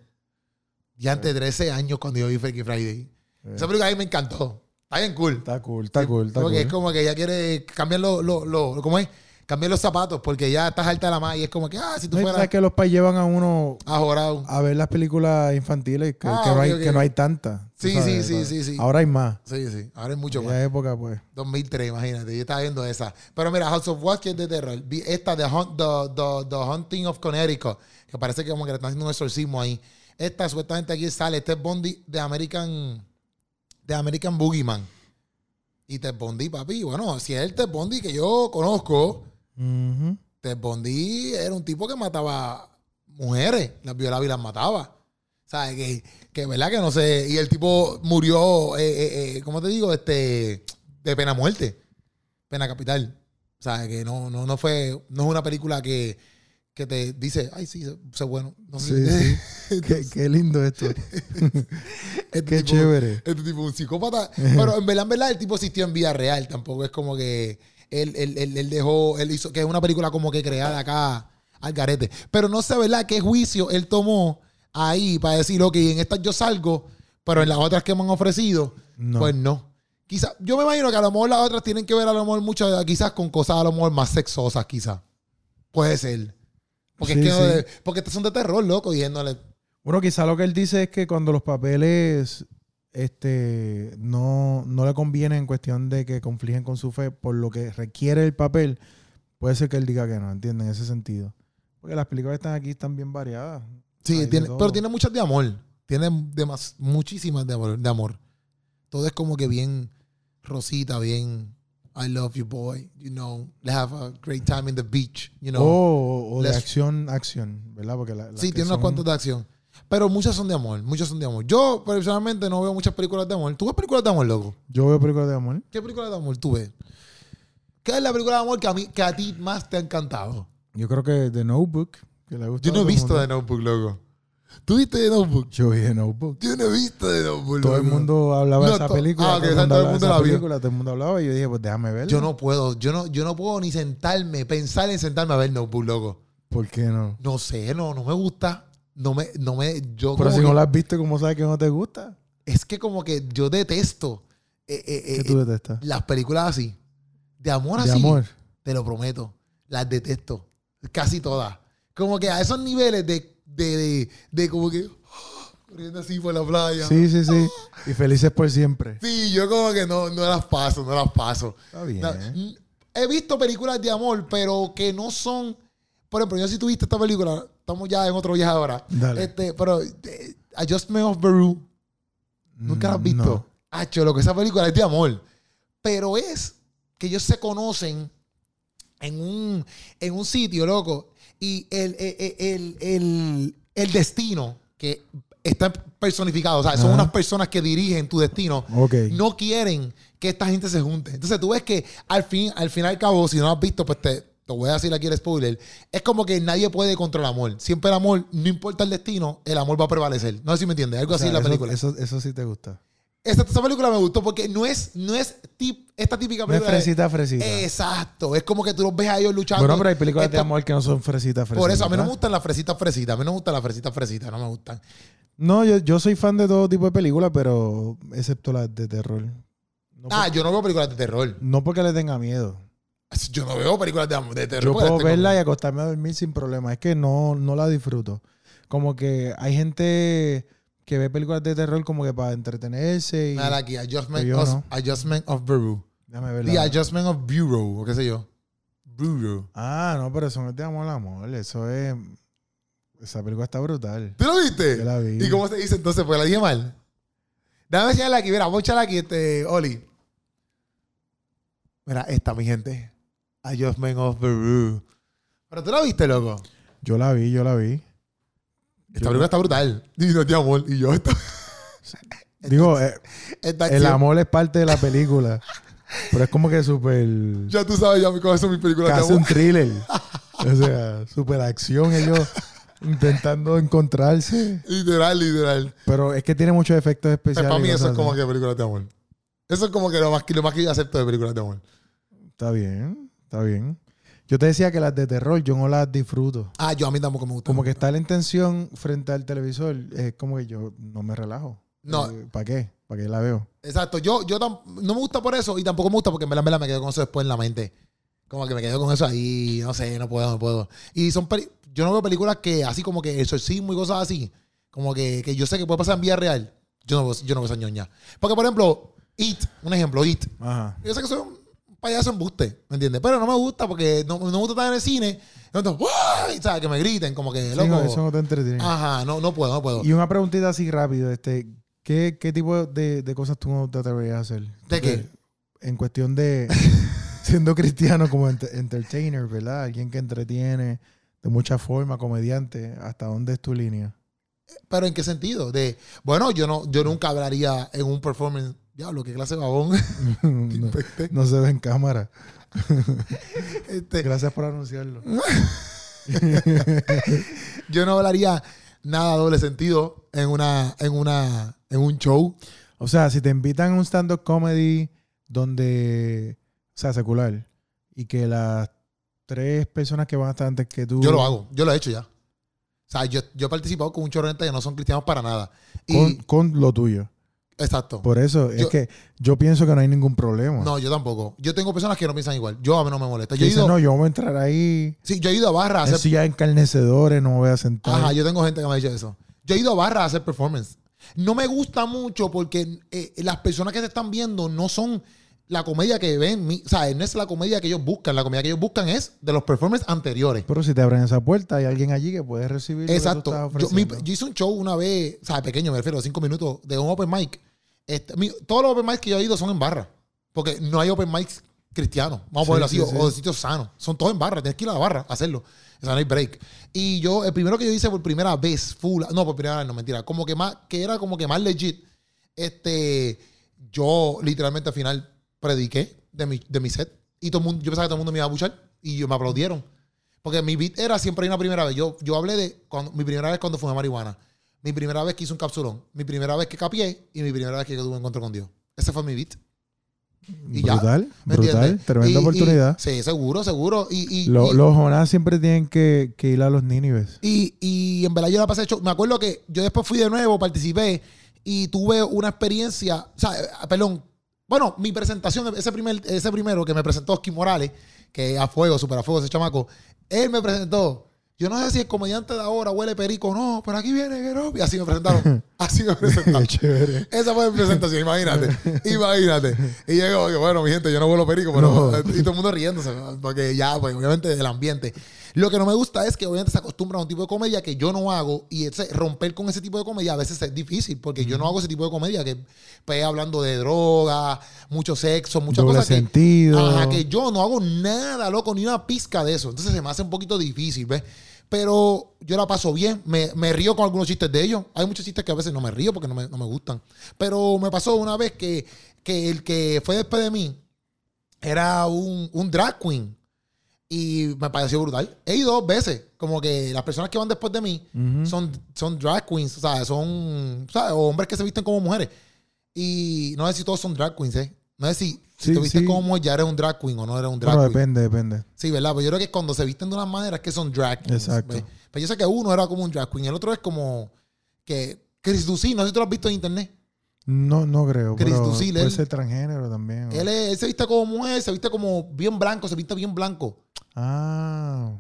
Ya antes de 13 años cuando yo vi Freaky Friday. Eh, Esa película a mí me encantó. Está bien cool. Está cool, está cool, está porque cool. es como que ella quiere cambiar los, los, los- ¿cómo es? Cambiar los zapatos porque ya estás alta de la más y es como que, ah, si tú No, fueras que los pais llevan a uno ajorado. a ver las películas infantiles que, Ah, que no, hay, ok. que no hay tantas. Sí, sabes, sí, sí, sí, sí. Ahora hay más. Sí, sí. Ahora es mucho En más. aquella época, pues. 2003, imagínate. Yo estaba viendo esa. Pero mira, House of Wax que es de terror. Esta de Hunt- the, the, the Hunting of Connecticut, que parece que como que le están haciendo un exorcismo ahí. Esta supuestamente aquí sale. Este es Bondi de American, de American Boogeyman. Y Ted Bondi, papi. Bueno, si es el Ted Bondi que yo conozco, Ujú. Ted Bondi era un tipo que mataba mujeres, las violaba y las mataba. ¿Sabes? Que, que verdad que no sé. Y el tipo murió, eh, eh, eh, ¿cómo te digo? Este, de pena muerte. Pena capital. ¿Sabes? Que no, no, no fue, no es una película que, que te dice, ay, sí, sé, bueno. No Sí, sí. qué, qué lindo esto. Este qué tipo- chévere. Este tipo un psicópata. Pero en verdad, en verdad, el tipo existió en vida real. Tampoco es como que él, él, él, él dejó, él hizo, que es una película como que creada acá al garete. Pero no sé, ¿verdad? ¿Qué juicio él tomó ahí para decir, ok, en estas yo salgo, pero en las otras que me han ofrecido, No. pues no. Quizás, yo me imagino que a lo mejor las otras tienen que ver a lo mejor mucho, quizás con cosas a lo mejor más sexosas, quizás. Puede ser. Porque Sí, es que no sí. de- porque estas son de terror, loco, diciéndole. Bueno, quizá lo que él dice es que cuando los papeles este, no, no le conviene en cuestión de que confligen con su fe por lo que requiere el papel, puede ser que él diga que no, ¿entienden? En ese sentido. Porque las películas que están aquí están bien variadas. Sí, de tiene, pero tiene muchas de amor. Tiene demas, muchísimas de amor, de amor. Todo es como que bien rosita, bien I love you, boy. You know, let's have a great time in the beach. You know. o o de acción, acción, ¿verdad? Porque la- sí, tiene unos son- cuantos de acción. Pero muchas son de amor, muchas son de amor. Yo personalmente no veo muchas películas de amor. ¿Tú ves películas de amor, loco? Yo veo películas de amor. ¿Qué películas de amor tú ves? ¿Qué es la película de amor que a, mí, que a ti más te ha encantado? Yo creo que The Notebook, que le gusta Yo no he visto The Notebook, loco. ¿Tú viste The Notebook? Yo vi The Notebook. Yo no he visto The Notebook, Todo el mundo hablaba No, de esa película. ah, ok, todo el todo mundo el de la vio. película, todo el mundo hablaba y yo dije, pues déjame verla. Yo no puedo, yo no, yo no puedo ni sentarme, pensar en sentarme a ver Notebook, loco. ¿Por qué no? No sé, no, no me gusta. No me, no me, yo Pero si que- no la has visto, ¿cómo sabes que no te gusta? es que como que yo detesto eh, eh, ¿Qué eh, tú detestas? las películas así. De amor De así. amor. Te lo prometo. Las detesto. Casi todas. Como que a esos niveles de, de, de, de como que. corriendo así por la playa. Sí, sí, sí. Y felices por siempre. Sí, yo como que no, no las paso, no las paso. Está bien. No, he visto películas de amor, pero que no son. Por ejemplo, yo si tuviste esta película, estamos ya en otro viaje ahora. Dale. Este, pero eh, Adjustment of Beru, nunca la has Mm, visto. no. Hacho, lo que esa película es de amor. Pero es que ellos se conocen en un, en un sitio, loco. Y el, el, el, el- el destino que está personificado, o sea, son Ajá. unas personas que dirigen tu destino, no quieren que esta gente se junte. Entonces tú ves que al fin, al fin y al cabo, si no lo has visto, pues te, te voy a decir aquí el spoiler. Es como que nadie puede contra el amor. Siempre el amor, no importa el destino, el amor va a prevalecer. No sé si me entiendes. Algo O así en la película. Eso, eso sí te gusta. Esta, esta película me gustó porque no es, no es tip, esta típica No es película. fresita, fresita. Exacto. Es como que tú los ves a ellos luchando. Bueno, pero hay películas de amor que no son fresitas, fresitas. Por eso, a mí no me gustan las fresitas fresitas. A mí no me gustan las fresitas fresitas. No me gustan. No, yo, yo soy fan de todo tipo de películas, pero excepto las de terror. No, Ah, yo no veo películas de terror. no porque le tenga miedo. Yo no veo películas de, de terror. Yo porque puedo verla y acostarme a dormir sin problema. Es que no, no la disfruto. Como que hay gente que ve películas de terror como que para entretenerse y... Nada, aquí, Adjustment, yo of, no. adjustment of Bureau. Déjame The verla. Adjustment of Bureau, o qué sé yo. Bureau. Ah, no, pero eso no es de amor, amor. Eso es... Esa película está brutal. ¿Tú lo viste? Yo la vi. ¿Y cómo se dice entonces? Pues la dije mal. Déjame echarla aquí, mira, voy a echarla aquí, este, Oli. Mira, esta, mi gente. Adjustment of Bureau. Pero tú la viste, loco. Yo la vi, yo la vi. Esta película está brutal. Y no amor. Y yo, esta, Digo, eh, el amor es parte de la película. pero es como que súper... Ya tú sabes, ya con eso mis películas de Casi un thriller. o sea, súper acción ellos intentando encontrarse. Literal, literal. Pero es que tiene muchos efectos Pues especiales. para mí eso es como así. que películas de amor. Eso es como que lo más, que- lo más que yo acepto de películas de amor. Está bien, está bien. Yo te decía que las de terror yo no las disfruto. Ah, yo a mí tampoco me gusta. Como que estar en tensión frente al televisor es como que yo no me relajo. No. ¿Para qué? ¿Para qué la veo? Exacto. Yo, yo no me gusta por eso y tampoco me gusta porque en verdad, en verdad me quedo con eso después en la mente. Como que me quedo con eso ahí, no sé, no puedo, no puedo. Y son yo no veo películas que así como que exorcismo y cosas así, como que, que yo sé que puede pasar en vida real. Yo no, yo no veo esa ñoña. Porque, por ejemplo, It, un ejemplo, It. Ajá. Yo sé que soy un payaso embuste, ¿me entiendes? Pero no me gusta porque no, no me gusta estar en el cine. Entonces, ¡guay! ¿sabes? Que me griten, como que, Sí, loco. no, eso no te entretiene. Ajá, no, no puedo, no puedo. Y una preguntita así rápido, este, ¿qué, qué tipo de, de cosas tú no te atreverías a hacer? ¿De qué? En cuestión de siendo cristiano como ent- entertainer, ¿verdad? Alguien que entretiene de mucha forma, comediante, ¿hasta dónde es tu línea? Pero ¿en qué sentido? De, bueno, yo no, yo nunca hablaría en un performance. Diablo, qué clase de babón. no, no se ve en cámara. Este, Gracias por anunciarlo. yo no hablaría nada doble sentido en una, en una, en un show. O sea, si te invitan a un stand-up comedy donde, o sea, secular, y que las tres personas que van a estar antes que tú... Yo lo hago, yo lo he hecho ya. O sea, yo, yo he participado con un chorro de gente que no son cristianos para nada. Y, Con, con lo tuyo. Exacto. Por eso, es que yo pienso que no hay ningún problema. No, yo tampoco. Yo tengo personas que no piensan igual. Yo a mí no me molesta. Yo he ido, no, yo voy a entrar ahí, sí, yo he ido a barra a hacer silla encarnecedores, no me voy a sentar. Ajá, yo tengo gente que me ha dicho eso. Yo he ido a barra a hacer performance. No me gusta mucho porque eh, las personas que te están viendo no son la comedia que ven. mi- o sea, no es la comedia que ellos buscan. La comedia que ellos buscan es de los performances anteriores. Pero si te abren esa puerta, hay alguien allí que puede recibir lo que tú Exacto. estás Yo, mi- yo hice un show una vez, o sea, pequeño, me refiero, cinco minutos, de un open mic. Este, mi- todos los open mics que yo he ido son en barra. Porque no hay open mics cristianos, vamos a ponerlo así, sí, o- sí. o de sitios sanos. Son todos en barra, tienes que ir a la barra a hacerlo. O sea, no hay break. Y yo, el primero que yo hice por primera vez, full, no, por primera vez, no, mentira, como que más, que era como que más legit, este, yo literalmente al final prediqué de mi, de mi set. Y todo el mundo, yo pensaba que todo el mundo me iba a buchar y yo, me aplaudieron. Porque mi beat era siempre una primera vez. Yo, yo hablé de cuando, mi primera vez cuando fumé marihuana. Mi primera vez que hice un capsulón. Mi primera vez que capié. Y mi primera vez que tuve un encuentro con Dios. Ese fue mi beat. y ya, brutal, ¿Me brutal, entiendes? tremenda Y- y- oportunidad. sí, seguro, seguro. Y, y, Lo- y- los Jonás siempre tienen que, que ir a los Nínives. y, y en verdad yo la pasé hecho. Me acuerdo que yo después fui de nuevo, participé y tuve una experiencia. O sea, eh, perdón. Bueno, mi presentación, ese, primer, ese primero que me presentó Oscar Morales, que a fuego, super a fuego ese chamaco, él me presentó. Yo no sé si el comediante de ahora huele perico o no, pero aquí viene. Y así me presentaron. Así me presentaron. Chévere. Esa fue mi presentación, imagínate. Imagínate. Y llegó, que bueno, mi gente, yo no vuelo perico, pero. No. Y todo el mundo riéndose, porque ya, pues, obviamente, del ambiente. Lo que no me gusta es que obviamente se acostumbra a un tipo de comedia que yo no hago y ese, romper con ese tipo de comedia a veces es difícil porque yo no hago ese tipo de comedia que pues hablando de droga, mucho sexo, muchas Doble cosas que, sentido. Ajá, que yo no hago nada, loco, ni una pizca de eso. Entonces se me hace un poquito difícil, ¿ves? Pero yo la paso bien, me, me río con algunos chistes de ellos. Hay muchos chistes que a veces no me río porque no me, no me gustan. Pero me pasó una vez que, que el que fue después de mí era un, un drag queen. Y me pareció brutal. He ido dos veces. Como que las personas que van después de mí son, son drag queens. O sea, son ¿sabes? O hombres que se visten como mujeres. Y no sé si todos son drag queens, ¿eh? No sé si, si Sí, te vistes sí. ya eres un drag queen o no eres un drag Bueno, queen. depende, depende. Sí, ¿verdad? Pero yo creo que cuando se visten de unas maneras que son drag queens. Exacto. ¿ves? Pero yo sé que uno era como un drag queen. El otro es como que Chris Ducey. No sé si tú lo has visto en internet. No, no creo. Chris pero puede él- ser transgénero también. ¿o? Él, es- él se viste como mujer, se viste como bien blanco, se viste bien blanco. Ah.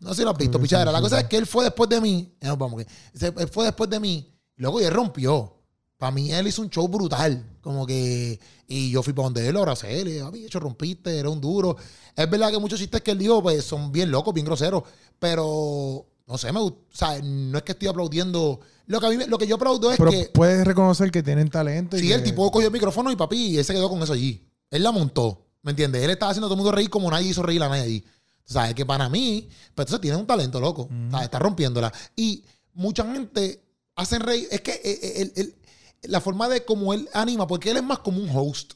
No sé si lo has visto, pichadera. La cosa es que él fue después de mí. Nos vamos, él fue después de mí. Y luego él rompió. Para mí, él hizo un show brutal. Como que. Y yo fui para donde él, lo abracé. Le dije, hecho, rompiste, era un duro. Es verdad que muchos chistes que él dijo, pues son bien locos, bien groseros. Pero. No sé, me gusta. O sea, no es que estoy aplaudiendo. Lo que, a mí, me- lo que yo aplaudo es Pero que. puedes reconocer que tienen talento. y Sí, que- el tipo cogió el micrófono y papi, y él se quedó con eso allí. Él la montó. ¿Me entiendes? Él estaba haciendo a todo el mundo reír como nadie hizo reír a nadie allí. O sea, es que para mí, pues entonces tiene un talento, loco. O sea, está rompiéndola. Y mucha gente hacen reír. Es que eh, eh, el- el- la forma de cómo él anima, porque él es más como un host.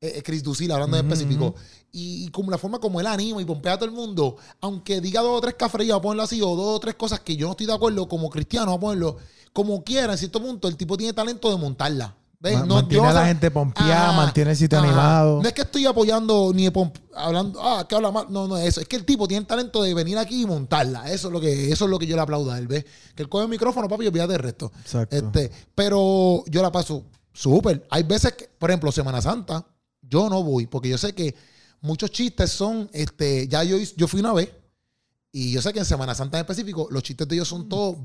eh, eh, Chris Ducil, hablando en Ujú, específico. Y, y como la forma como él anima y pompea a todo el mundo, aunque diga dos o tres cafres, vamos a ponerlo así, o dos o tres cosas que yo no estoy de acuerdo, como cristiano, a ponerlo como quiera, en cierto punto, el tipo tiene talento de montarla. No- mantiene a la gente pompeada, ah, mantiene el sitio animado. No es que estoy apoyando ni hablando, ah, que habla mal. No, no es eso. Es que el tipo tiene el talento de venir aquí y montarla. Eso es lo que, eso es lo que yo le aplaudo a él, ¿ves? Que él coge el micrófono, papi, y olvídate del resto. Exacto. Este, pero yo la paso súper. Hay veces que, por ejemplo, Semana Santa, yo no voy, porque yo sé que muchos chistes son, este, ya yo, hice- yo fui una vez, y yo sé que en Semana Santa en específico, los chistes de ellos son todos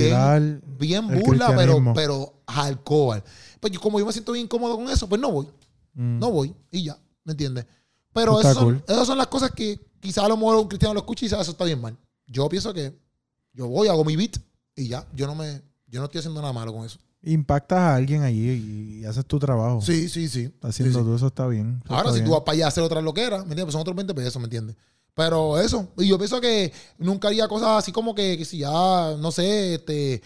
bien, bien burla, pero, pero hardcore. Pues yo, como yo me siento bien cómodo con eso, pues no voy. Mm. No voy y ya, ¿me entiendes? Pero esas son, cool. esas son las cosas que quizás a lo mejor un cristiano lo escucha y dice, "Ah, eso está bien mal. Yo pienso que yo voy, hago mi beat y ya. Yo no me, yo no estoy haciendo nada malo con eso. Impactas a alguien allí y haces tu trabajo. Sí, sí, sí. Haciendo Sí, sí. tú eso está bien. eso Ahora, está si tú vas para allá a hacer otra loquera, ¿me entiendes? Pues son otros 20 pesos, ¿me entiendes? Pero eso, y yo pienso que nunca haría cosas así como que, que si ya, no sé, este,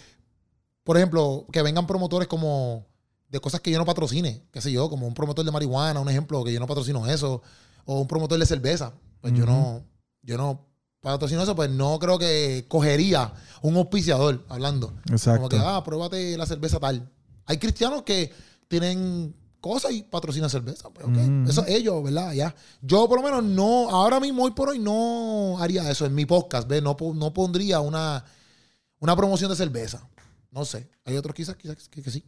por ejemplo, que vengan promotores como de cosas que yo no patrocine, qué sé yo, como un promotor de marihuana, un ejemplo, que yo no patrocino eso, o un promotor de cerveza, pues yo no, yo no patrocino eso, pues no creo que cogería un auspiciador hablando. Exacto. Como que, ah, pruébate la cerveza tal. Hay cristianos que tienen cosas y patrocinan cerveza. Pues, ok. Ujú. Eso es ellos, ¿verdad? Ya. Yo, por lo menos, no, ahora mismo, hoy por hoy, no haría eso en mi podcast, ¿ves? No, no pondría una, una promoción de cerveza. No sé. Hay otros quizás, quizás que, que sí.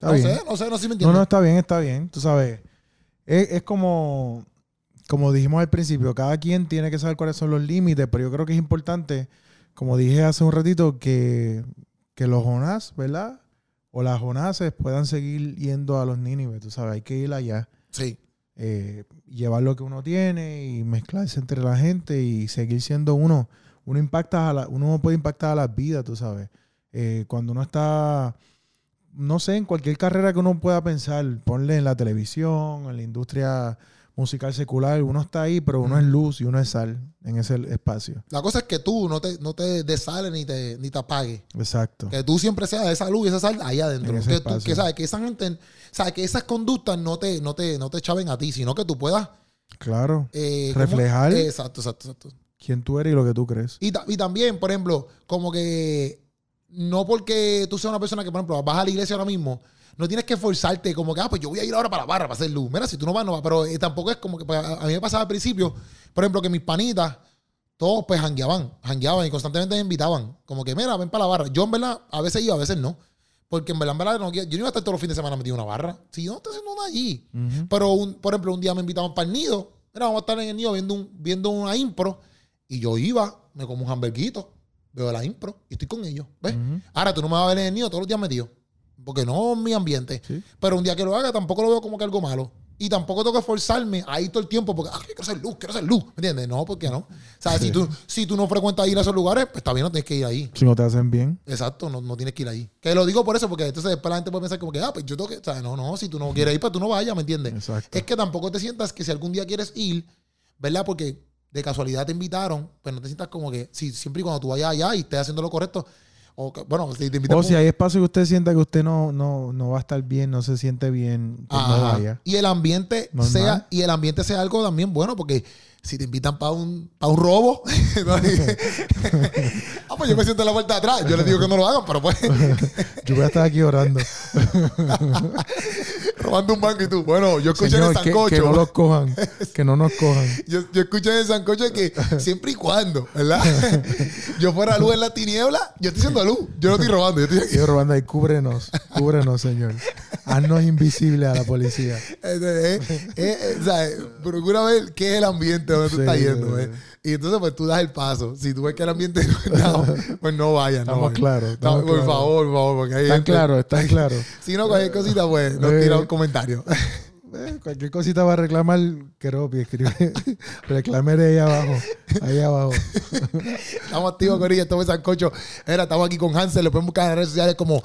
Está no bien. sé, no sé, no sé si me No, entiendes. no, está bien, está bien. Tú sabes, es, es como, como dijimos al principio, cada quien tiene que saber cuáles son los límites, pero yo creo que es importante, como dije hace un ratito, que, que los Jonás, ¿verdad? O las Jonases puedan seguir yendo a los Nínive, tú sabes, hay que ir allá, Sí. eh, llevar lo que uno tiene y mezclarse entre la gente y seguir siendo uno. Uno impacta a la- uno puede impactar a las vidas, tú sabes. Eh, cuando uno está no sé, en cualquier carrera que uno pueda pensar, ponle en la televisión, en la industria musical secular, uno está ahí, pero uno es luz y uno es sal en ese espacio. La cosa es que tú no te, no te desales ni te, ni te apagues. Exacto. Que tú siempre seas esa luz y esa sal ahí adentro. Que, tú- que, sabes, que esa gente, sabes, que esas conductas no te, no te, no te chaven a ti, sino que tú puedas Claro. eh. Reflejar. Exacto, exacto, exacto. Quién tú eres y lo que tú crees. Y, ta- y también, por ejemplo, como que no porque tú seas una persona que, por ejemplo, vas a la iglesia ahora mismo, no tienes que esforzarte como que, ah, pues yo voy a ir ahora para la barra para hacer luz. Mira, si tú no vas, no vas. Pero eh, tampoco es como que, pues, a, mí me pasaba al principio, por ejemplo, que mis panitas, todos pues jangueaban, jangueaban y constantemente me invitaban. Como que, mira, ven para la barra. Yo en verdad, a veces iba, a veces no. Porque en verdad, en verdad, no, yo no iba a estar todos los fines de semana metido en una barra. Si yo no estoy haciendo nada allí. Ujú. Pero, un- por ejemplo, un día me invitaban para el nido. Mira, vamos a estar en el nido viendo, un, viendo una impro. Y yo iba me como un hamburguito, veo la impro y estoy con ellos. ¿Ves? Ahora tú no me vas a ver en el nido todos los días metido. Porque no es mi ambiente. Sí. Pero un día que lo haga tampoco lo veo como que algo malo. Y tampoco tengo que esforzarme ahí todo el tiempo porque, ah, quiero hacer luz, quiero hacer luz. ¿Me entiendes? No, porque no. O sea, si, tú, si tú no frecuentas ir a esos lugares, pues bien, no tienes que ir ahí. Si no te hacen bien. Exacto, no, no tienes que ir ahí. Que lo digo por eso, porque entonces después la gente puede pensar como que, ah, pues yo tengo que. O sea, no, no, si tú no quieres ir, pues tú no vayas, ¿me entiendes? Exacto. Es que tampoco te sientas que si algún día quieres ir, ¿verdad? Porque de casualidad te invitaron, pues no te sientas como que, si siempre y cuando tú vayas allá y estés haciendo lo correcto, o que- bueno, si te invitan. O si hay espacio que usted sienta que usted no, no, no va a estar bien, no se siente bien, pues no vaya. Y el ambiente Normal. sea, y el ambiente sea algo también bueno, porque si te invitan para un, pa' un robo, ah, pues yo me siento en la vuelta de atrás. Yo les digo que no lo hagan, pero pues Yo voy a estar aquí orando. Robando un banco y tú. Bueno, yo escuché en Señor, el que, sancocho. que no los cojan. Que no nos cojan. Yo, yo escuché en el sancocho que siempre y cuando, ¿verdad? yo fuera luz en la tiniebla, yo estoy siendo luz. Yo no estoy robando, yo estoy aquí. Yo robando ahí, cúbrenos. Cúbrenos, Señor. Haznos invisibles a la policía. Este, eh, eh, eh, o sea, procura ver qué es el ambiente donde tú estás yendo. Y entonces, pues tú das el paso. Si tú ves que el ambiente no está, pues no vayas. no Estamos claros, No, estamos por favor, por favor, porque ahí. Están gente- claros, están claros. Si no, cualquier cosita, pues nos Eh. tira un comentario. Eh, cualquier cosita va a reclamar Keropi, escribe. Reclamer ahí abajo. Ahí abajo. estamos activos, Corilla. Esto es Sancocho. Era, estamos aquí con Hansel. Lo pueden buscar en las redes sociales como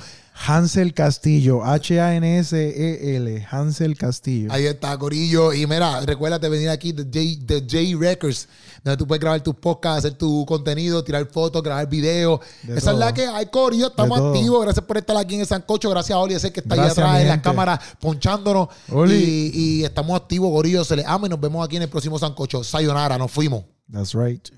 Hansel Castillo. H-A-N-S-E-L. Hansel Castillo. Ahí está, Corillo. Y mira, recuérdate venir aquí de J, de J Records, donde tú puedes grabar tus podcasts, hacer tu contenido, tirar fotos, grabar videos. De Esa es la que hay, Corillo. Estamos activos. Gracias por estar aquí en el Sancocho. Gracias a Oli, ese que está Gracias, ahí atrás en la gente. cámara ponchándonos. Oli. Y, y estamos activos, Corillo. Se les ama y nos vemos aquí en el próximo Sancocho. Sayonara, nos fuimos. That's right.